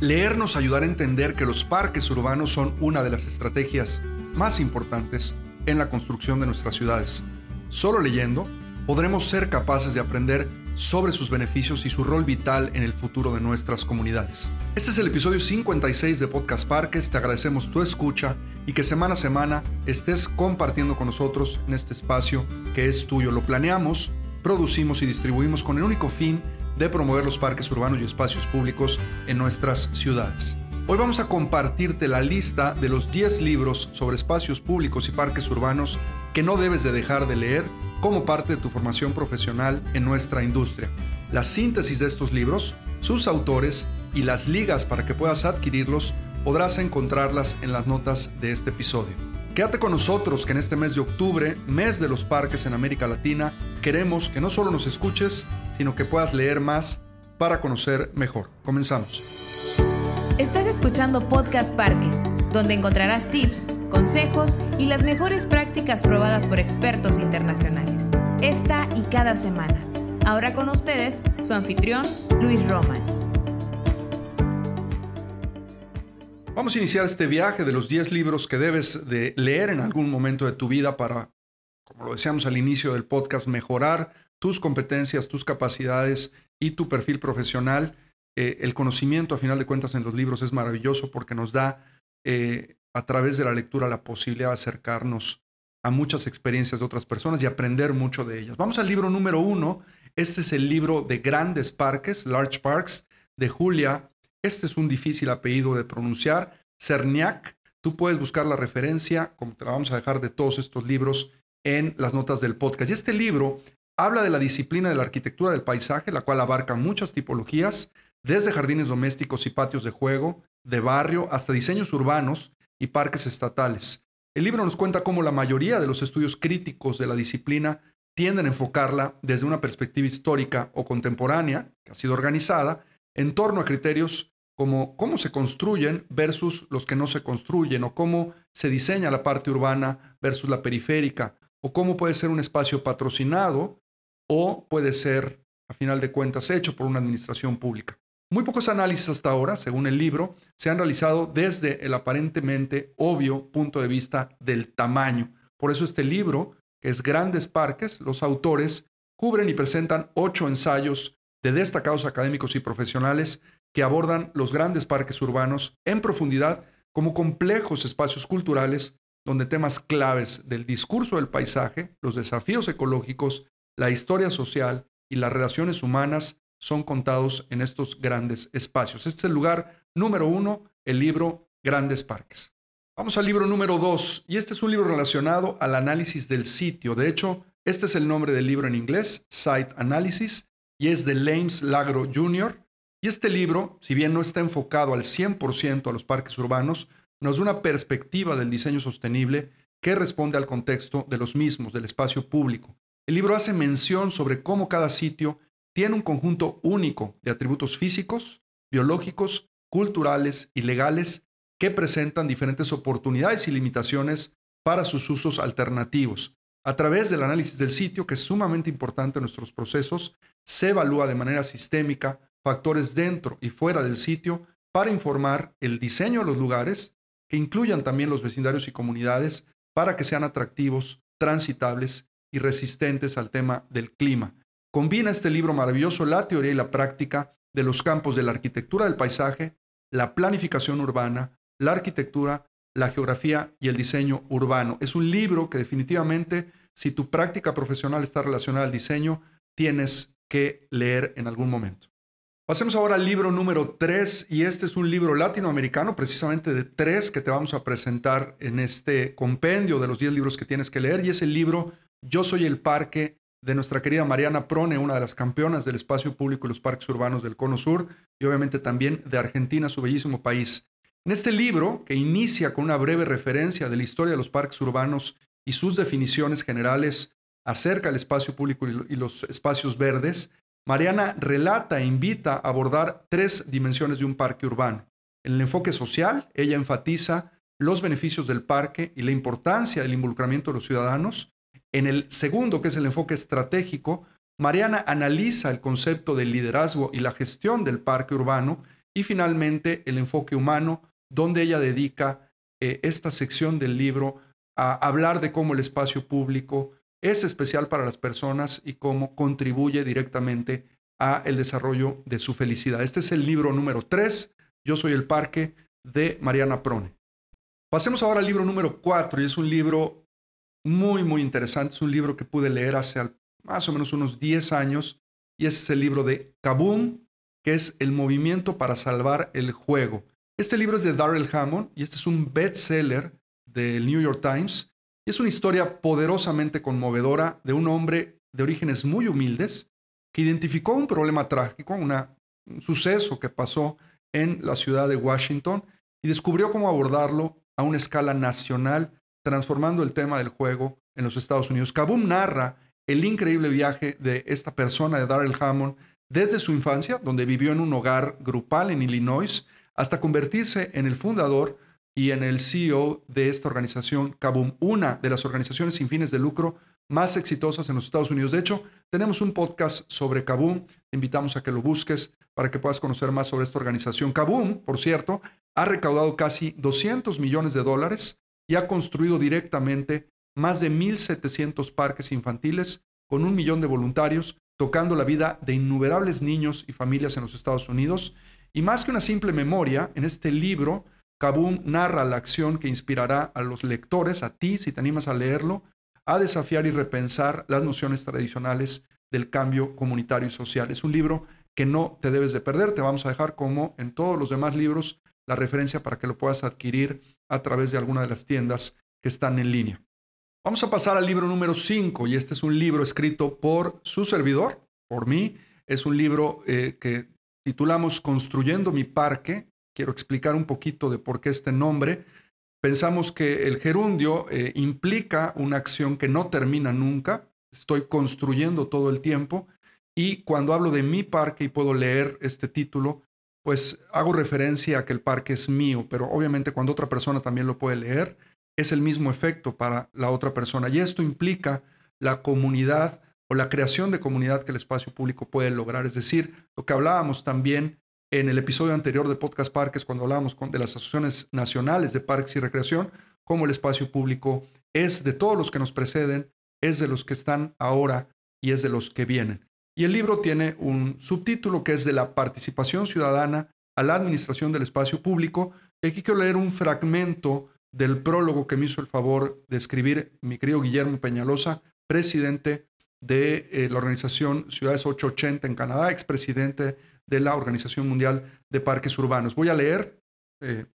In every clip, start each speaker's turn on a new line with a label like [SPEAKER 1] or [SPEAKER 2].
[SPEAKER 1] Leer nos ayudará a entender que los parques urbanos son una de las estrategias más importantes en la construcción de nuestras ciudades. Solo leyendo podremos ser capaces de aprender sobre sus beneficios y su rol vital en el futuro de nuestras comunidades. Este es el episodio 56 de Podcast Parques, te agradecemos tu escucha y que semana a semana estés compartiendo con nosotros en este espacio que es tuyo. Lo planeamos, producimos y distribuimos con el único fin de promover los parques urbanos y espacios públicos en nuestras ciudades. Hoy vamos a compartirte la lista de los 10 libros sobre espacios públicos y parques urbanos que no debes de dejar de leer como parte de tu formación profesional en nuestra industria. La síntesis de estos libros, sus autores y las ligas para que puedas adquirirlos podrás encontrarlas en las notas de este episodio. Quédate con nosotros que en este mes de octubre, mes de los parques en América Latina, queremos que no solo nos escuches, sino que puedas leer más para conocer mejor. Comenzamos.
[SPEAKER 2] Estás escuchando Podcast Parques, donde encontrarás tips, consejos y las mejores prácticas probadas por expertos internacionales. Esta y cada semana. Ahora con ustedes, su anfitrión, Luis Roman.
[SPEAKER 1] Vamos a iniciar este viaje de los 10 libros que debes de leer en algún momento de tu vida para, como lo decíamos al inicio del podcast, mejorar tus competencias, tus capacidades y tu perfil profesional. Eh, el conocimiento, a final de cuentas, en los libros es maravilloso porque nos da eh, a través de la lectura la posibilidad de acercarnos a muchas experiencias de otras personas y aprender mucho de ellas. Vamos al libro número uno. Este es el libro de Grandes Parques, Large Parks, de Julia. Este es un difícil apellido de pronunciar. Cerniak. Tú puedes buscar la referencia, como te la vamos a dejar de todos estos libros, en las notas del podcast. Y este libro habla de la disciplina de la arquitectura del paisaje, la cual abarca muchas tipologías, desde jardines domésticos y patios de juego, de barrio, hasta diseños urbanos y parques estatales. El libro nos cuenta cómo la mayoría de los estudios críticos de la disciplina tienden a enfocarla desde una perspectiva histórica o contemporánea, que ha sido organizada, en torno a criterios como cómo se construyen versus los que no se construyen, o cómo se diseña la parte urbana versus la periférica, o cómo puede ser un espacio patrocinado o puede ser, a final de cuentas, hecho por una administración pública. Muy pocos análisis hasta ahora, según el libro, se han realizado desde el aparentemente obvio punto de vista del tamaño. Por eso este libro, que es Grandes Parques, los autores cubren y presentan ocho ensayos de destacados académicos y profesionales que abordan los grandes parques urbanos en profundidad como complejos espacios culturales donde temas claves del discurso del paisaje, los desafíos ecológicos, la historia social y las relaciones humanas son contados en estos grandes espacios. Este es el lugar número uno, el libro Grandes Parques. Vamos al libro número dos, y este es un libro relacionado al análisis del sitio. De hecho, este es el nombre del libro en inglés, Site Analysis, y es de Lames Lagro Jr. Y este libro, si bien no está enfocado al 100% a los parques urbanos, nos da una perspectiva del diseño sostenible que responde al contexto de los mismos, del espacio público, el libro hace mención sobre cómo cada sitio tiene un conjunto único de atributos físicos, biológicos, culturales y legales que presentan diferentes oportunidades y limitaciones para sus usos alternativos. A través del análisis del sitio, que es sumamente importante en nuestros procesos, se evalúa de manera sistémica factores dentro y fuera del sitio para informar el diseño de los lugares, que incluyan también los vecindarios y comunidades, para que sean atractivos, transitables y resistentes al tema del clima. Combina este libro maravilloso la teoría y la práctica de los campos de la arquitectura del paisaje, la planificación urbana, la arquitectura, la geografía y el diseño urbano. Es un libro que definitivamente, si tu práctica profesional está relacionada al diseño, tienes que leer en algún momento. Pasemos ahora al libro número 3 y este es un libro latinoamericano, precisamente de tres que te vamos a presentar en este compendio de los 10 libros que tienes que leer y es el libro yo soy el parque de nuestra querida Mariana Prone, una de las campeonas del espacio público y los parques urbanos del Cono Sur, y obviamente también de Argentina, su bellísimo país. En este libro, que inicia con una breve referencia de la historia de los parques urbanos y sus definiciones generales acerca del espacio público y los espacios verdes, Mariana relata e invita a abordar tres dimensiones de un parque urbano. En el enfoque social, ella enfatiza los beneficios del parque y la importancia del involucramiento de los ciudadanos. En el segundo, que es el enfoque estratégico, Mariana analiza el concepto del liderazgo y la gestión del parque urbano. Y finalmente, el enfoque humano, donde ella dedica eh, esta sección del libro a hablar de cómo el espacio público es especial para las personas y cómo contribuye directamente a el desarrollo de su felicidad. Este es el libro número 3, Yo soy el parque, de Mariana Prone. Pasemos ahora al libro número 4 y es un libro muy, muy interesante. Es un libro que pude leer hace más o menos unos 10 años y es el libro de Kaboom, que es El movimiento para salvar el juego. Este libro es de Darrell Hammond y este es un bestseller del New York Times. Y es una historia poderosamente conmovedora de un hombre de orígenes muy humildes que identificó un problema trágico, una, un suceso que pasó en la ciudad de Washington y descubrió cómo abordarlo a una escala nacional, transformando el tema del juego en los Estados Unidos. Kaboom narra el increíble viaje de esta persona, de Darrell Hammond, desde su infancia, donde vivió en un hogar grupal en Illinois, hasta convertirse en el fundador y en el CEO de esta organización, Kaboom, una de las organizaciones sin fines de lucro más exitosas en los Estados Unidos. De hecho, tenemos un podcast sobre Kaboom. Te invitamos a que lo busques para que puedas conocer más sobre esta organización. Kaboom, por cierto, ha recaudado casi 200 millones de dólares y ha construido directamente más de 1.700 parques infantiles con un millón de voluntarios, tocando la vida de innumerables niños y familias en los Estados Unidos. Y más que una simple memoria, en este libro, Kaboom narra la acción que inspirará a los lectores, a ti, si te animas a leerlo, a desafiar y repensar las nociones tradicionales del cambio comunitario y social. Es un libro que no te debes de perder. Te vamos a dejar, como en todos los demás libros, la referencia para que lo puedas adquirir a través de alguna de las tiendas que están en línea. Vamos a pasar al libro número 5 y este es un libro escrito por su servidor, por mí. Es un libro eh, que titulamos Construyendo mi parque. Quiero explicar un poquito de por qué este nombre. Pensamos que el gerundio eh, implica una acción que no termina nunca. Estoy construyendo todo el tiempo. Y cuando hablo de mi parque y puedo leer este título, pues hago referencia a que el parque es mío, pero obviamente cuando otra persona también lo puede leer, es el mismo efecto para la otra persona. Y esto implica la comunidad o la creación de comunidad que el espacio público puede lograr. Es decir, lo que hablábamos también en el episodio anterior de Podcast Parques, cuando hablábamos de las asociaciones nacionales de parques y recreación, cómo el espacio público es de todos los que nos preceden, es de los que están ahora y es de los que vienen. Y el libro tiene un subtítulo que es de la participación ciudadana a la administración del espacio público. Y aquí quiero leer un fragmento del prólogo que me hizo el favor de escribir mi querido Guillermo Peñalosa, presidente de eh, la organización Ciudades 880 en Canadá, expresidente de la Organización Mundial de Parques Urbanos. Voy a leer eh,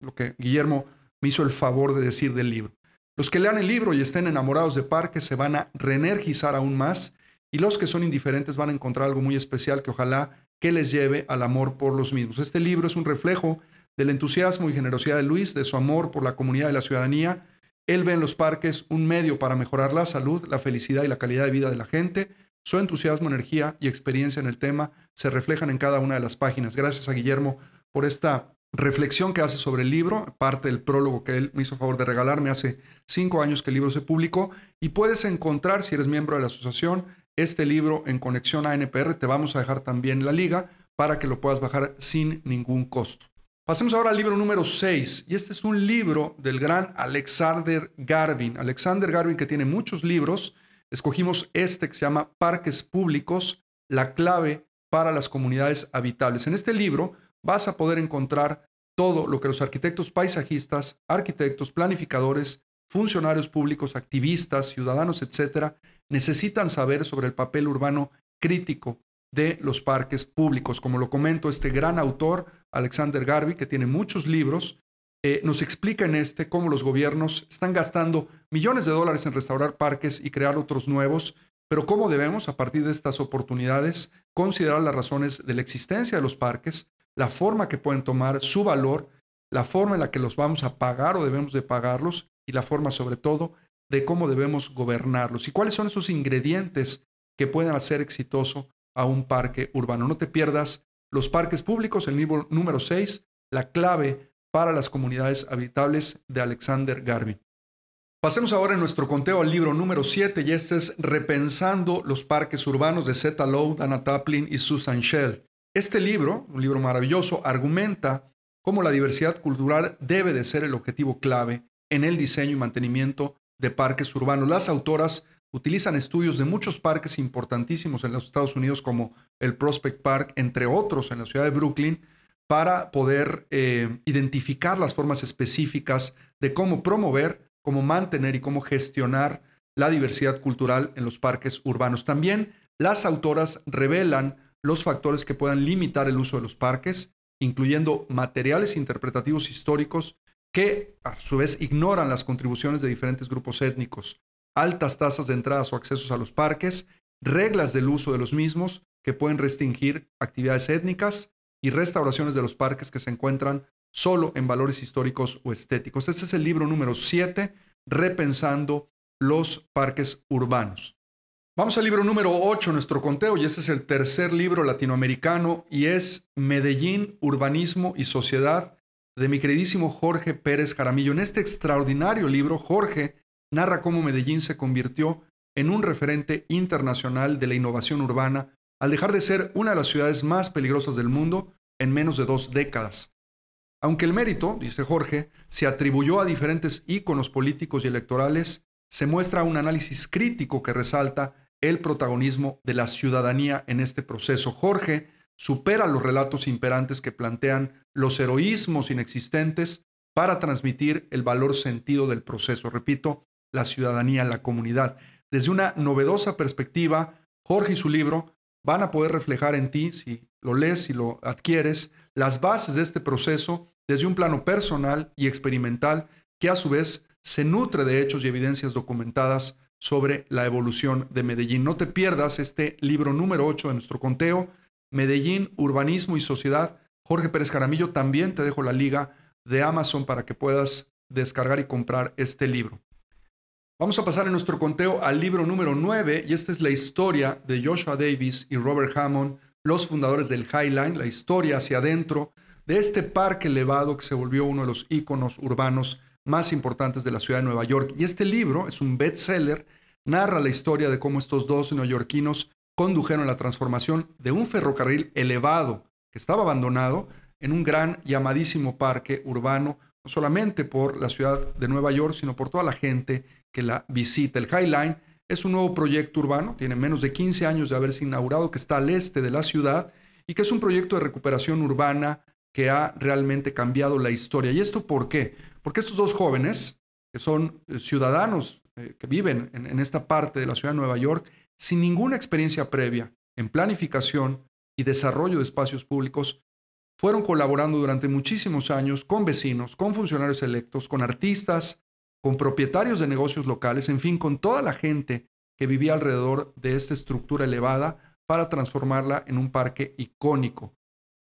[SPEAKER 1] lo que Guillermo me hizo el favor de decir del libro. Los que lean el libro y estén enamorados de parques se van a reenergizar aún más y los que son indiferentes van a encontrar algo muy especial que ojalá que les lleve al amor por los mismos. Este libro es un reflejo del entusiasmo y generosidad de Luis, de su amor por la comunidad y la ciudadanía. Él ve en los parques un medio para mejorar la salud, la felicidad y la calidad de vida de la gente. Su entusiasmo, energía y experiencia en el tema se reflejan en cada una de las páginas. Gracias a Guillermo por esta reflexión que hace sobre el libro, parte del prólogo que él me hizo favor de regalarme hace cinco años que el libro se publicó. Y puedes encontrar, si eres miembro de la asociación, este libro en conexión a NPR. Te vamos a dejar también la liga para que lo puedas bajar sin ningún costo. Pasemos ahora al libro número 6. Y este es un libro del gran Alexander Garvin. Alexander Garvin que tiene muchos libros. Escogimos este que se llama Parques Públicos, la clave para las comunidades habitables. En este libro vas a poder encontrar todo lo que los arquitectos paisajistas, arquitectos, planificadores, funcionarios públicos, activistas, ciudadanos, etcétera, necesitan saber sobre el papel urbano crítico de los parques públicos. Como lo comento, este gran autor, Alexander Garvey, que tiene muchos libros, eh, nos explica en este cómo los gobiernos están gastando millones de dólares en restaurar parques y crear otros nuevos, pero cómo debemos, a partir de estas oportunidades, considerar las razones de la existencia de los parques, la forma que pueden tomar, su valor, la forma en la que los vamos a pagar o debemos de pagarlos y la forma sobre todo de cómo debemos gobernarlos y cuáles son esos ingredientes que pueden hacer exitoso a un parque urbano. No te pierdas los parques públicos, el libro número 6, la clave para las comunidades habitables de Alexander Garvin. Pasemos ahora en nuestro conteo al libro número 7 y este es Repensando los parques urbanos de Zeta Lowe, Dana Taplin y Susan Shell. Este libro, un libro maravilloso, argumenta cómo la diversidad cultural debe de ser el objetivo clave en el diseño y mantenimiento de parques urbanos. Las autoras utilizan estudios de muchos parques importantísimos en los Estados Unidos como el Prospect Park, entre otros en la ciudad de Brooklyn, para poder eh, identificar las formas específicas de cómo promover, cómo mantener y cómo gestionar la diversidad cultural en los parques urbanos. También las autoras revelan los factores que puedan limitar el uso de los parques, incluyendo materiales interpretativos históricos que a su vez ignoran las contribuciones de diferentes grupos étnicos, altas tasas de entradas o accesos a los parques, reglas del uso de los mismos que pueden restringir actividades étnicas y restauraciones de los parques que se encuentran solo en valores históricos o estéticos. Este es el libro número 7, Repensando los parques urbanos. Vamos al libro número 8, nuestro conteo, y este es el tercer libro latinoamericano y es Medellín, Urbanismo y Sociedad de mi queridísimo Jorge Pérez Jaramillo. En este extraordinario libro, Jorge narra cómo Medellín se convirtió en un referente internacional de la innovación urbana al dejar de ser una de las ciudades más peligrosas del mundo en menos de dos décadas. Aunque el mérito, dice Jorge, se atribuyó a diferentes íconos políticos y electorales, se muestra un análisis crítico que resalta el protagonismo de la ciudadanía en este proceso. Jorge supera los relatos imperantes que plantean los heroísmos inexistentes para transmitir el valor sentido del proceso. Repito, la ciudadanía, la comunidad. Desde una novedosa perspectiva, Jorge y su libro van a poder reflejar en ti, si lo lees, si lo adquieres, las bases de este proceso desde un plano personal y experimental que a su vez se nutre de hechos y evidencias documentadas sobre la evolución de Medellín. No te pierdas este libro número 8 de nuestro conteo, Medellín, Urbanismo y Sociedad. Jorge Pérez Jaramillo, también te dejo la liga de Amazon para que puedas descargar y comprar este libro. Vamos a pasar en nuestro conteo al libro número 9 y esta es la historia de Joshua Davis y Robert Hammond, los fundadores del Highline, la historia hacia adentro de este parque elevado que se volvió uno de los íconos urbanos más importantes de la ciudad de Nueva York. Y este libro es un bestseller, narra la historia de cómo estos dos neoyorquinos condujeron la transformación de un ferrocarril elevado que estaba abandonado en un gran llamadísimo parque urbano, no solamente por la ciudad de Nueva York, sino por toda la gente que la visita. El High Line es un nuevo proyecto urbano, tiene menos de 15 años de haberse inaugurado, que está al este de la ciudad y que es un proyecto de recuperación urbana que ha realmente cambiado la historia. ¿Y esto por qué? Porque estos dos jóvenes, que son eh, ciudadanos eh, que viven en, esta parte de la ciudad de Nueva York, sin ninguna experiencia previa en planificación y desarrollo de espacios públicos, fueron colaborando durante muchísimos años con vecinos, con funcionarios electos, con artistas, con propietarios de negocios locales, en fin, con toda la gente que vivía alrededor de esta estructura elevada para transformarla en un parque icónico.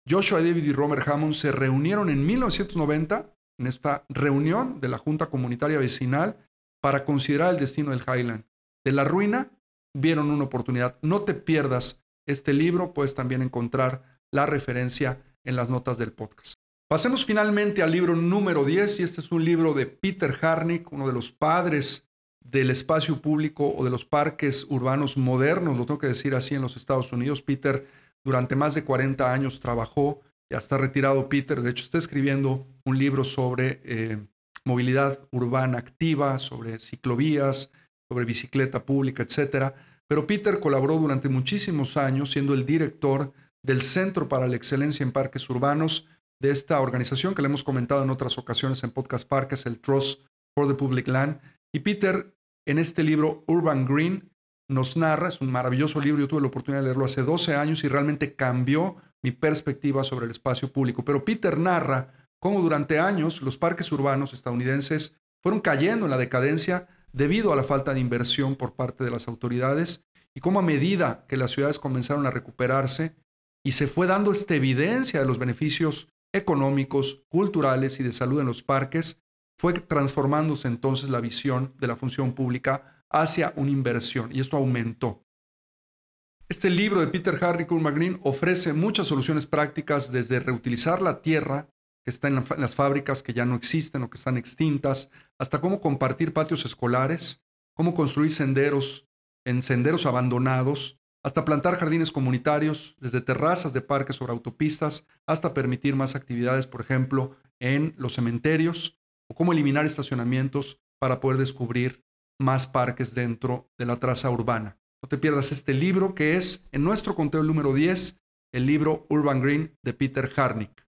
[SPEAKER 1] Joshua David y Robert Hammond se reunieron en 1990 en esta reunión de la Junta Comunitaria Vecinal para considerar el destino del Highland. De la ruina vieron una oportunidad. No te pierdas este libro, puedes también encontrar la referencia en las notas del podcast. Pasemos finalmente al libro número 10 y este es un libro de Peter Harnick, uno de los padres del espacio público o de los parques urbanos modernos, lo tengo que decir así en los Estados Unidos. Peter durante más de 40 años trabajó, ya está retirado Peter, de hecho está escribiendo un libro sobre eh, movilidad urbana activa, sobre ciclovías, sobre bicicleta pública, etc. Pero Peter colaboró durante muchísimos años siendo el director del Centro para la Excelencia en Parques Urbanos de esta organización que le hemos comentado en otras ocasiones en Podcast Parques, el Trust for the Public Land. Y Peter, en este libro Urban Green, nos narra, es un maravilloso libro, yo tuve la oportunidad de leerlo hace 12 años y realmente cambió mi perspectiva sobre el espacio público. Pero Peter narra cómo durante años los parques urbanos estadounidenses fueron cayendo en la decadencia debido a la falta de inversión por parte de las autoridades y cómo a medida que las ciudades comenzaron a recuperarse y se fue dando esta evidencia de los beneficios económicos, culturales y de salud en los parques, fue transformándose entonces la visión de la función pública hacia una inversión y esto aumentó. Este libro de Peter Harry Green ofrece muchas soluciones prácticas desde reutilizar la tierra que está en, las fábricas que ya no existen o que están extintas, hasta cómo compartir patios escolares, cómo construir senderos en senderos abandonados, hasta plantar jardines comunitarios, desde terrazas de parques sobre autopistas, hasta permitir más actividades, por ejemplo, en los cementerios, o cómo eliminar estacionamientos para poder descubrir más parques dentro de la traza urbana. No te pierdas este libro que es, en nuestro conteo número 10, el libro Urban Green de Peter Harnick.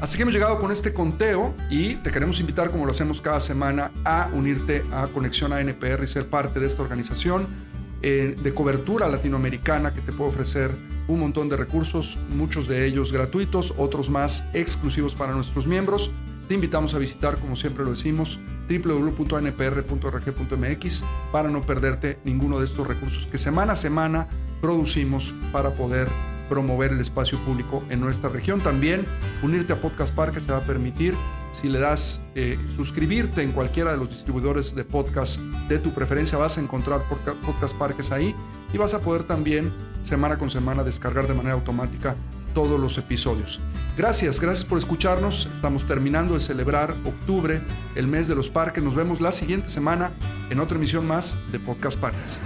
[SPEAKER 1] Así que hemos llegado con este conteo y te queremos invitar, como lo hacemos cada semana, a unirte a Conexión ANPR y ser parte de esta organización eh, de cobertura latinoamericana que te puede ofrecer un montón de recursos, muchos de ellos gratuitos, otros más exclusivos para nuestros miembros. Te invitamos a visitar, como siempre lo decimos, www.npr.org.mx para no perderte ninguno de estos recursos que semana a semana producimos para poder promover el espacio público en nuestra región. También unirte a Podcast Parques te va a permitir, si le das eh, suscribirte en cualquiera de los distribuidores de podcast de tu preferencia, vas a encontrar Podcast Parques ahí y vas a poder también semana con semana descargar de manera automática todos los episodios. Gracias, gracias por escucharnos. Estamos terminando de celebrar octubre, el mes de los parques. Nos vemos la siguiente semana en otra emisión más de Podcast Parques.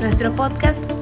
[SPEAKER 2] Nuestro podcast